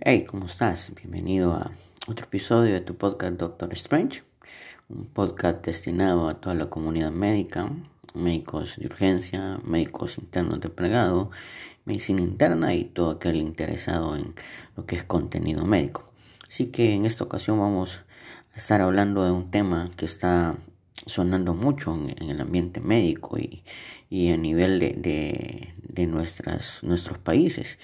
Hey, ¿cómo estás? Bienvenido a otro episodio de tu podcast Doctor Strange, un podcast destinado a toda la comunidad médica, médicos de urgencia, médicos internos de plegado, medicina interna y todo aquel interesado en lo que es contenido médico. Así que en esta ocasión vamos a estar hablando de un tema que está sonando mucho en, el ambiente médico y, y a nivel de, de, nuestras, nuestros países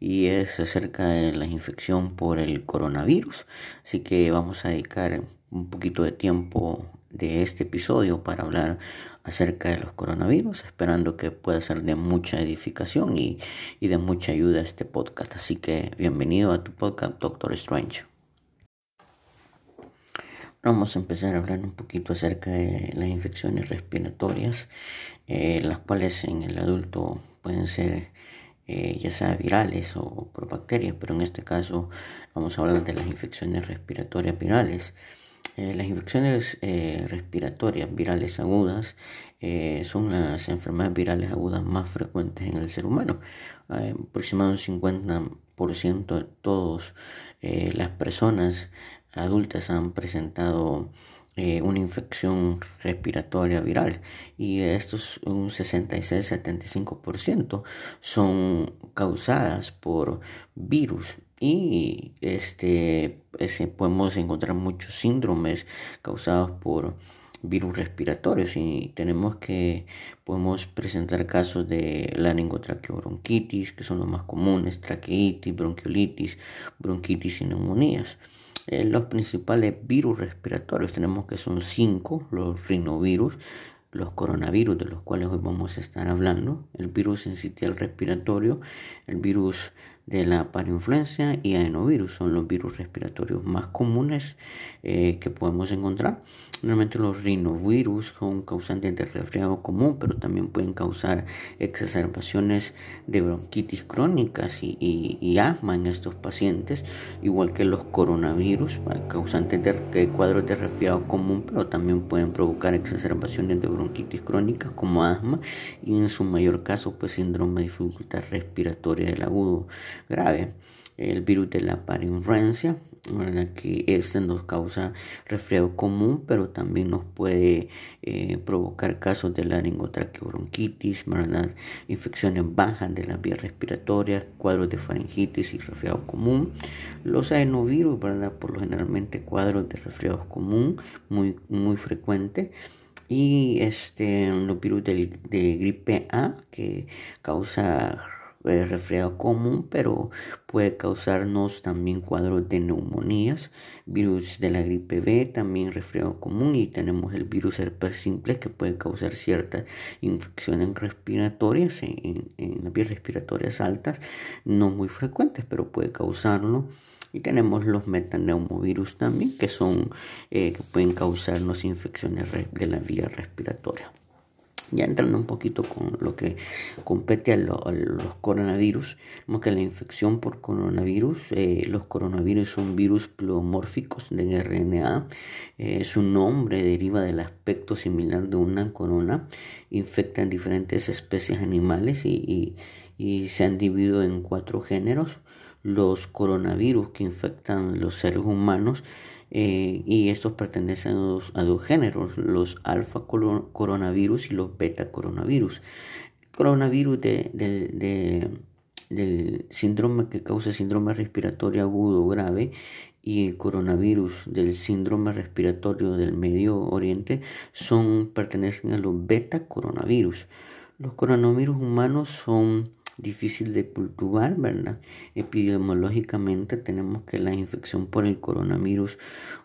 y es acerca de la infección por el coronavirus. Así que vamos a dedicar un poquito de tiempo de este episodio para hablar acerca de los coronavirus, esperando que pueda ser de mucha edificación y, y de mucha ayuda este podcast. Así que bienvenido a tu podcast Doctor Strange. Vamos a empezar a hablar un poquito acerca de las infecciones respiratorias, eh, las cuales en el adulto pueden ser eh, ya sea virales o por bacterias, pero en este caso vamos a hablar de las infecciones respiratorias virales. Eh, las infecciones respiratorias virales agudas son las enfermedades virales agudas más frecuentes en el ser humano. aproximadamente un 50% de todas las personas adultas han presentado eh, una infección respiratoria viral. Y estos un 66-75% son causadas por virus. Y este podemos encontrar muchos síndromes causados por virus respiratorios. Y tenemos que podemos presentar casos de laringotraqueobronquitis que son los más comunes traqueitis bronquiolitis bronquitis y neumonías eh, los principales virus respiratorios. Tenemos que son cinco, los rinovirus, los coronavirus de los cuales hoy vamos a estar hablando, el virus sincitial respiratorio, el virus de la parainfluencia y adenovirus son los virus respiratorios más comunes eh, que podemos encontrar. Normalmente los rinovirus son causantes de resfriado común, pero también pueden causar exacerbaciones de bronquitis crónicas y, asma en estos pacientes, igual que los coronavirus, causantes de, cuadros de resfriado común, pero también pueden provocar exacerbaciones de bronquitis crónicas como asma y en su mayor caso pues síndrome de dificultad respiratoria del agudo grave. El virus de la parinfluencia, que este nos causa resfriado común, pero también nos puede eh, provocar casos de laringotraqueobronquitis, ¿verdad? infecciones bajas de las vías respiratorias, cuadros de faringitis y resfriado común. Los adenovirus, por lo generalmente cuadros de resfriado común muy, muy frecuente y este los virus de, de gripe A que causa eh, común, pero puede causarnos también cuadros de neumonías, virus de la gripe B, también resfriado común y tenemos el virus herpes simple que puede causar ciertas infecciones respiratorias en, en las vías respiratorias altas, no muy frecuentes, pero puede causarlo. Y tenemos los metaneumovirus también, que son eh, que pueden causarnos infecciones de la vía respiratoria. Ya entrando un poquito con lo que compete a, los coronavirus, vemos que la infección por coronavirus, eh, los coronavirus son virus pleomórficos de RNA, eh, su nombre deriva del aspecto similar de una corona, infectan diferentes especies animales y, y se han dividido en cuatro géneros. Los coronavirus que infectan los seres humanos eh, y estos pertenecen a dos, géneros, los alfa coronavirus y los beta coronavirus. coronavirus de, del síndrome que causa síndrome respiratorio agudo grave y el coronavirus del síndrome respiratorio del Medio Oriente son pertenecen a los beta coronavirus. Los coronavirus humanos son difícil de cultivar, ¿verdad? Epidemiológicamente tenemos que la infección por el coronavirus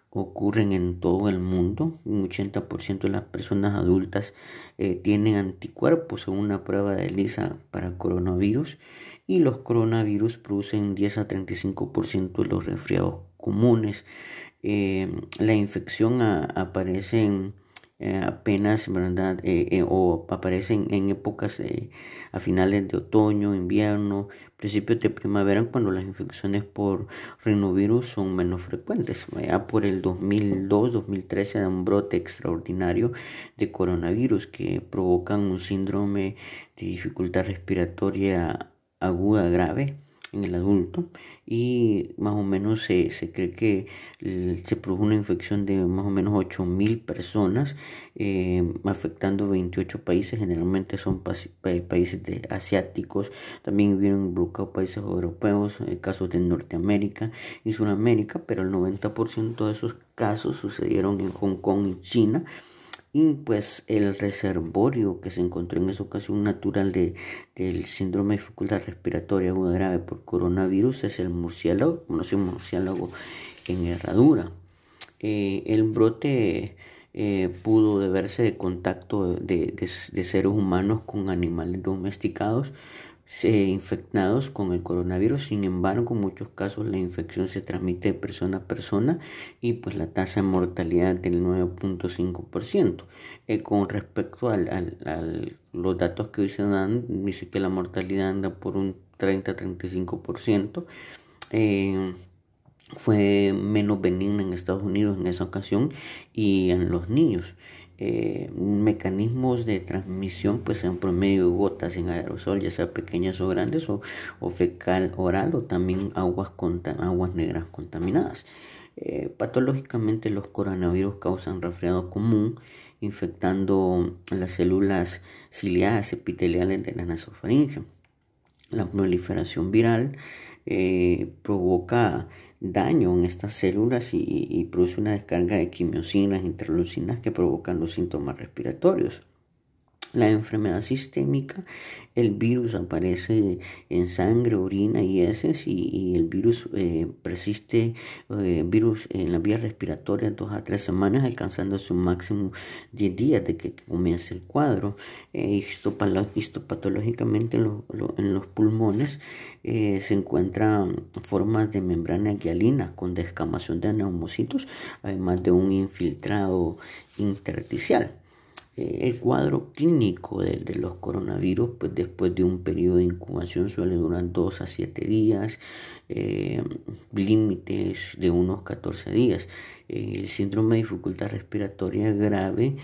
ocurren en todo el mundo. Un 80% de las personas adultas eh, tienen anticuerpos según una prueba de ELISA para coronavirus y los coronavirus producen 10 a 35% de los resfriados comunes. Eh, la infección aparece en eh, apenas verdad eh, eh, o aparecen en épocas a finales de otoño invierno principios de primavera cuando las infecciones por rinovirus son menos frecuentes. Ya por el 2002 2013 da un brote extraordinario de coronavirus que provocan un síndrome de dificultad respiratoria aguda grave en el adulto y más o menos se, se cree que se produjo una infección de más o menos 8.000 personas eh, afectando 28 países, generalmente son países de asiáticos, también vieron involucrados países europeos, eh, casos de Norteamérica y Sudamérica, pero el 90% de esos casos sucedieron en Hong Kong y China y pues el reservorio que se encontró en esa ocasión natural de, del síndrome de dificultad respiratoria aguda grave por coronavirus es el murciélago, conocido murciélago en herradura. Eh, el brote eh, pudo deberse de contacto de, de seres humanos con animales domesticados, infectados con el coronavirus. Sin embargo, en muchos casos la infección se transmite de persona a persona y pues la tasa de mortalidad del 9.5%. Eh, con respecto a los datos que hoy se dan, dice que la mortalidad anda por un 30-35%. Eh, fue menos benigna en Estados Unidos en esa ocasión y en los niños. Eh, mecanismos de transmisión pues en promedio gotas en aerosol ya sea pequeñas o grandes o, fecal oral o también aguas, aguas negras contaminadas. Eh, patológicamente los coronavirus causan resfriado común infectando las células ciliadas epiteliales de la nasofaringe la proliferación viral eh, provoca daño en estas células y, produce una descarga de quimiosinas, interleucinas que provocan los síntomas respiratorios. La enfermedad sistémica, el virus aparece en sangre, orina y heces y, el virus eh, persiste eh, virus en la vía respiratoria dos a tres semanas, alcanzando su máximo 10 días de que, comience el cuadro. Eh, histopatológicamente en, en, los pulmones eh, se encuentran formas de membrana guialina con descamación de neumocitos, además de un infiltrado intersticial. Eh, el cuadro clínico de, los coronavirus, pues después de un periodo de incubación suele durar 2 a 7 días, eh, límites de unos 14 días. Eh, el síndrome de dificultad respiratoria grave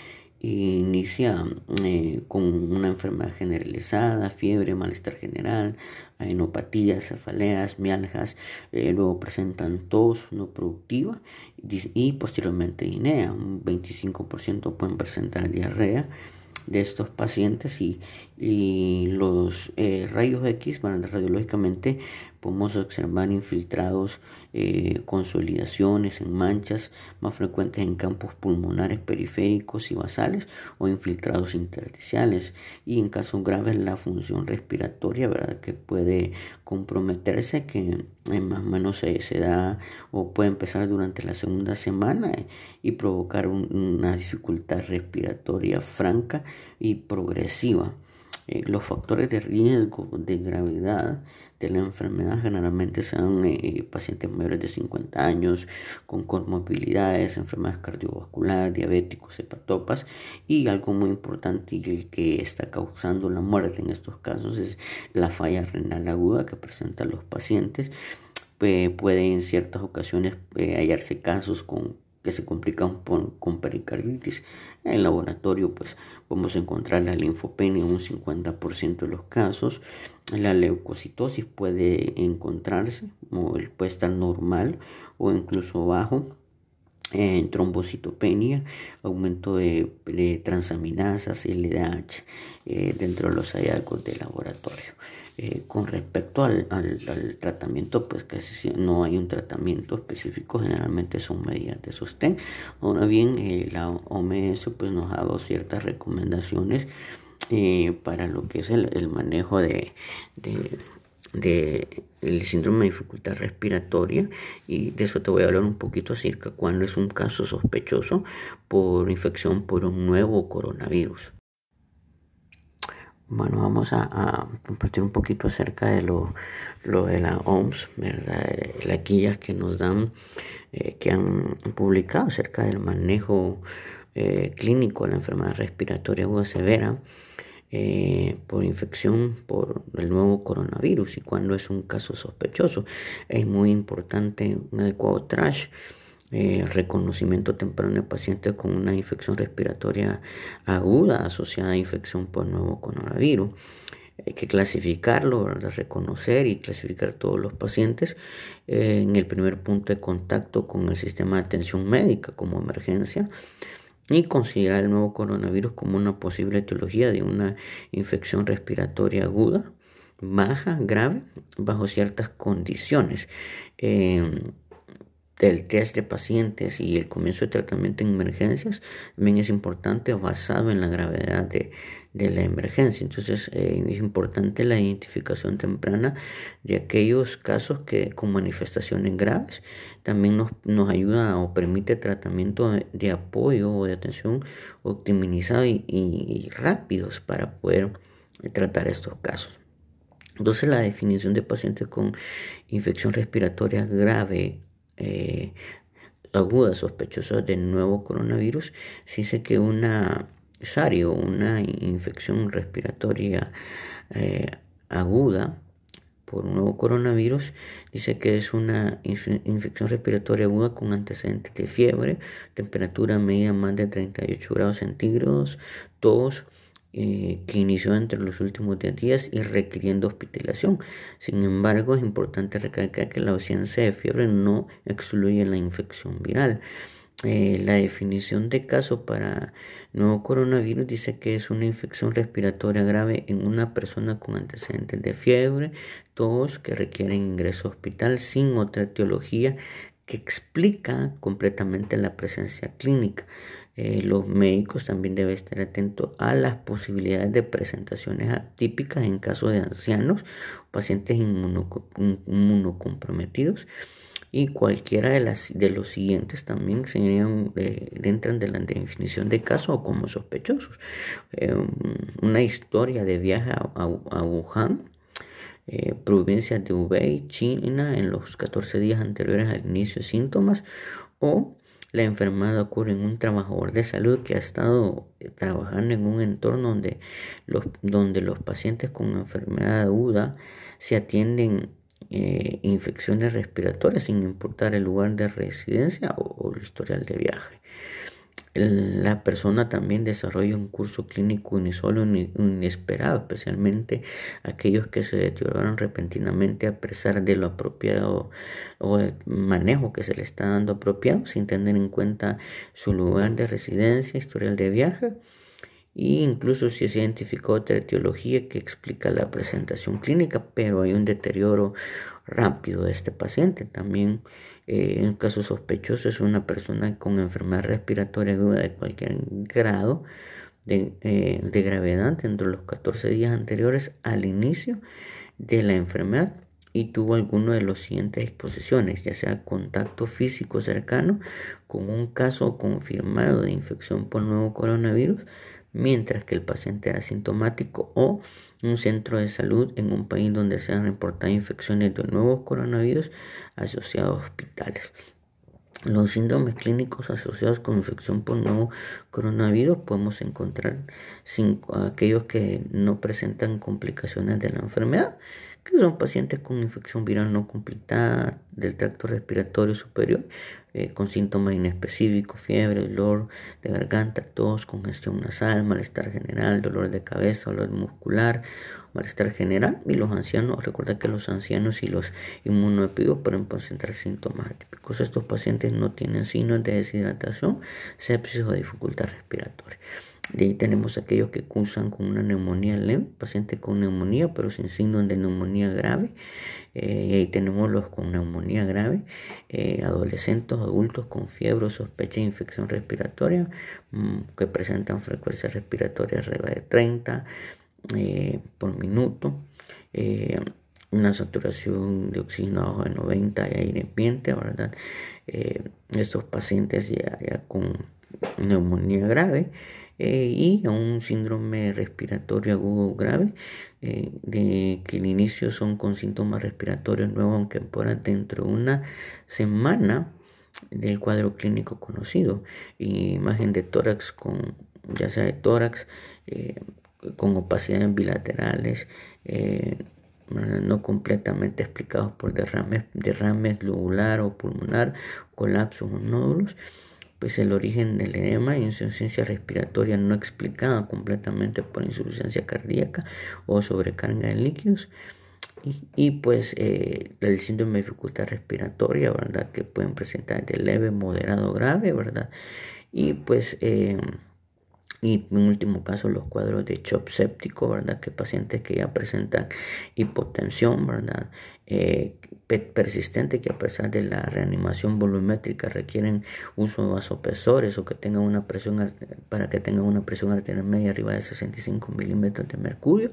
inicia eh, con una enfermedad generalizada, fiebre, malestar general, enopatías, cefaleas, mialgas, eh, luego presentan tos no productiva y posteriormente INEA, un 25% pueden presentar diarrea de estos pacientes y, los eh, rayos X, bueno, radiológicamente podemos observar infiltrados, eh, consolidaciones en manchas más frecuentes en campos pulmonares periféricos y basales o infiltrados intersticiales y en casos graves la función respiratoria. Que puede comprometerse, que más o menos se, se da o puede empezar durante la segunda semana y provocar una dificultad respiratoria franca y progresiva. Eh, los factores de riesgo de gravedad de la enfermedad generalmente son eh, pacientes mayores de 50 años con comorbilidades, enfermedades cardiovasculares, diabéticos, hepatopas y algo muy importante y el que está causando la muerte en estos casos es la falla renal aguda que presentan los pacientes. puede en ciertas ocasiones eh, hallarse casos con que se complican con pericarditis. En el laboratorio pues vamos a encontrar la linfopenia en un 50% de los casos. La leucocitosis puede encontrarse, o puede estar normal o incluso bajo. En trombocitopenia, aumento de, transaminasas, LDH eh, dentro de los hallazgos de laboratorio. Eh, con respecto al, tratamiento, pues casi no hay un tratamiento específico, generalmente son medidas de sostén. Ahora bien, eh, la OMS pues, nos ha dado ciertas recomendaciones eh, para lo que es el, manejo de, el síndrome de dificultad respiratoria y de eso te voy a hablar un poquito acerca cuando es un caso sospechoso por infección por un nuevo coronavirus. Bueno, vamos a, compartir un poquito acerca de lo, de la OMS, ¿verdad? Las guías que nos dan, eh, que han publicado acerca del manejo eh, clínico de la enfermedad respiratoria aguda severa eh, por infección por el nuevo coronavirus y cuando es un caso sospechoso. Es muy importante un adecuado trash eh, reconocimiento temprano de pacientes con una infección respiratoria aguda asociada a infección por nuevo coronavirus. hay que clasificarlo, reconocer y clasificar todos los pacientes eh, en el primer punto de contacto con el sistema de atención médica como emergencia y considerar el nuevo coronavirus como una posible etiología de una infección respiratoria aguda, baja, grave, bajo ciertas condiciones. Eh, del test de pacientes y el comienzo de tratamiento en emergencias también es importante basado en la gravedad de, la emergencia. Entonces eh, es importante la identificación temprana de aquellos casos que con manifestaciones graves también nos, nos ayuda o permite tratamiento de, apoyo o de atención optimizado y, y rápidos para poder tratar estos casos. Entonces la definición de pacientes con infección respiratoria grave eh, agudas sospechosas del nuevo coronavirus, se dice que una SARI una infección respiratoria eh, aguda por un nuevo coronavirus, dice que es una infección respiratoria aguda con antecedentes de fiebre, temperatura media más de 38 grados centígrados, tos, eh, que inició entre los últimos 10 días y requiriendo hospitalización. Sin embargo, es importante recalcar que la ausencia de fiebre no excluye la infección viral. Eh, la definición de caso para nuevo coronavirus dice que es una infección respiratoria grave en una persona con antecedentes de fiebre, todos que requieren ingreso a hospital sin otra etiología que explica completamente la presencia clínica. Eh, los médicos también deben estar atentos a las posibilidades de presentaciones atípicas en caso de ancianos, pacientes inmunocomprometidos y cualquiera de, los siguientes también serían, eh, entran de la definición de caso o como sospechosos. Eh, una historia de viaje a, Wuhan, provincia de Hubei, China, en los 14 días anteriores al inicio de síntomas o la enfermedad ocurre en un trabajador de salud que ha estado eh, trabajando en un entorno donde los, donde los pacientes con enfermedad aguda se atienden eh, infecciones respiratorias sin importar el lugar de residencia o el historial de viaje la persona también desarrolla un curso clínico inesperado, especialmente aquellos que se deterioran repentinamente a pesar de lo apropiado o el manejo que se le está dando apropiado, sin tener en cuenta su lugar de residencia, historial de viaje e incluso si se identificó otra etiología que explica la presentación clínica, pero hay un deterioro rápido de este paciente. También eh, en caso sospechoso es una persona con enfermedad respiratoria de cualquier grado de, eh, de gravedad dentro de los 14 días anteriores al inicio de la enfermedad y tuvo alguno de los siguientes exposiciones, ya sea contacto físico cercano con un caso confirmado de infección por nuevo coronavirus, mientras que el paciente era asintomático o un centro de salud en un país donde se han reportado infecciones de nuevos coronavirus asociados a hospitales. Los síndromes clínicos asociados con infección por nuevo coronavirus podemos encontrar cinco, aquellos que no presentan complicaciones de la enfermedad, que son pacientes con infección viral no completada del tracto respiratorio superior, eh, con síntomas inespecíficos, fiebre, dolor de garganta, tos, congestión nasal, malestar general, dolor de cabeza, dolor muscular, malestar general. Y los ancianos, recuerda que los ancianos y los inmunodeprimidos pueden presentar síntomas atípicos. Estos pacientes no tienen signos de deshidratación, sepsis o dificultad respiratoria. De ahí tenemos aquellos que cursan con una neumonía leve, pacientes con neumonía pero sin signos de neumonía grave. Eh, y ahí tenemos los con neumonía grave, eh, adolescentes, adultos con fiebre, sospecha de infección respiratoria, mm, que presentan frecuencia respiratoria arriba de 30 eh, por minuto. una saturación de oxígeno abajo de 90 y aire ambiente, ¿verdad? estos pacientes ya con neumonía grave eh, y a un síndrome respiratorio agudo grave, eh, de que el inicio son con síntomas respiratorios nuevos, aunque por dentro de una semana del cuadro clínico conocido. imagen de tórax con, ya sea de tórax, eh, con opacidades bilaterales, no completamente explicados por derrames, derrames o pulmonar, colapsos o nódulos pues el origen del edema y insuficiencia respiratoria no explicada completamente por insuficiencia cardíaca o sobrecarga de líquidos. Y, pues eh, el síndrome de dificultad respiratoria, ¿verdad? Que pueden presentar de leve, moderado, grave, ¿verdad? Y pues eh, y en último caso los cuadros de shock séptico, ¿verdad? Que pacientes que ya presentan hipotensión, ¿verdad? Eh, persistente que a pesar de la reanimación volumétrica requieren uso de vasopresores o que tengan una presión para que tengan una presión arterial media arriba de 65 milímetros de mercurio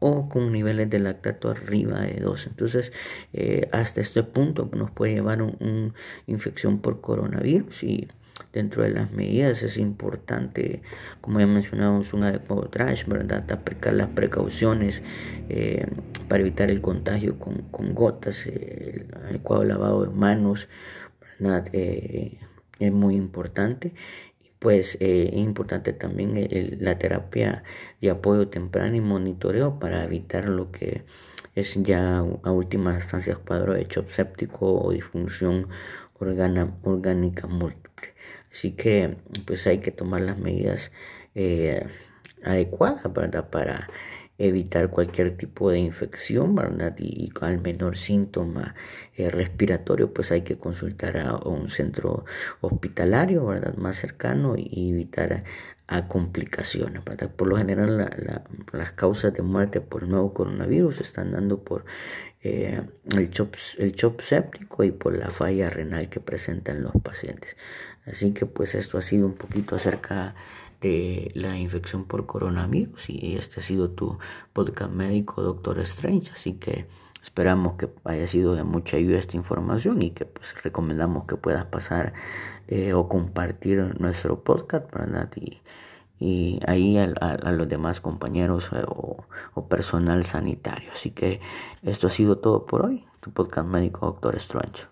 o con niveles de lactato arriba de 2. Entonces, eh, hasta este punto nos puede llevar una infección por coronavirus y Dentro de las medidas es importante, como ya mencionamos, un adecuado trash, ¿verdad? Aplicar las precauciones eh, para evitar el contagio con, gotas, el adecuado lavado de manos, ¿verdad? Eh, es muy importante pues eh, es importante también la terapia de apoyo temprano y monitoreo para evitar lo que es ya a última instancia cuadro de shock séptico o disfunción orgánica múltiple. Así que pues hay que tomar las medidas eh, adecuadas para evitar cualquier tipo de infección ¿verdad? y, al menor síntoma eh, respiratorio pues hay que consultar a, un centro hospitalario ¿verdad? más cercano y evitar a complicaciones. ¿verdad? Por lo general las causas de muerte por el nuevo coronavirus están dando por eh, el, chop, el chop séptico y por la falla renal que presentan los pacientes. Así que pues esto ha sido un poquito acerca de la infección por coronavirus y este ha sido tu podcast médico Doctor Strange. Así que esperamos que haya sido de mucha ayuda esta información y que pues recomendamos que puedas pasar eh, o compartir nuestro podcast, ¿verdad? Y, y ahí a, los demás compañeros eh, o, o, personal sanitario. Así que esto ha sido todo por hoy. Tu podcast médico Doctor Strange.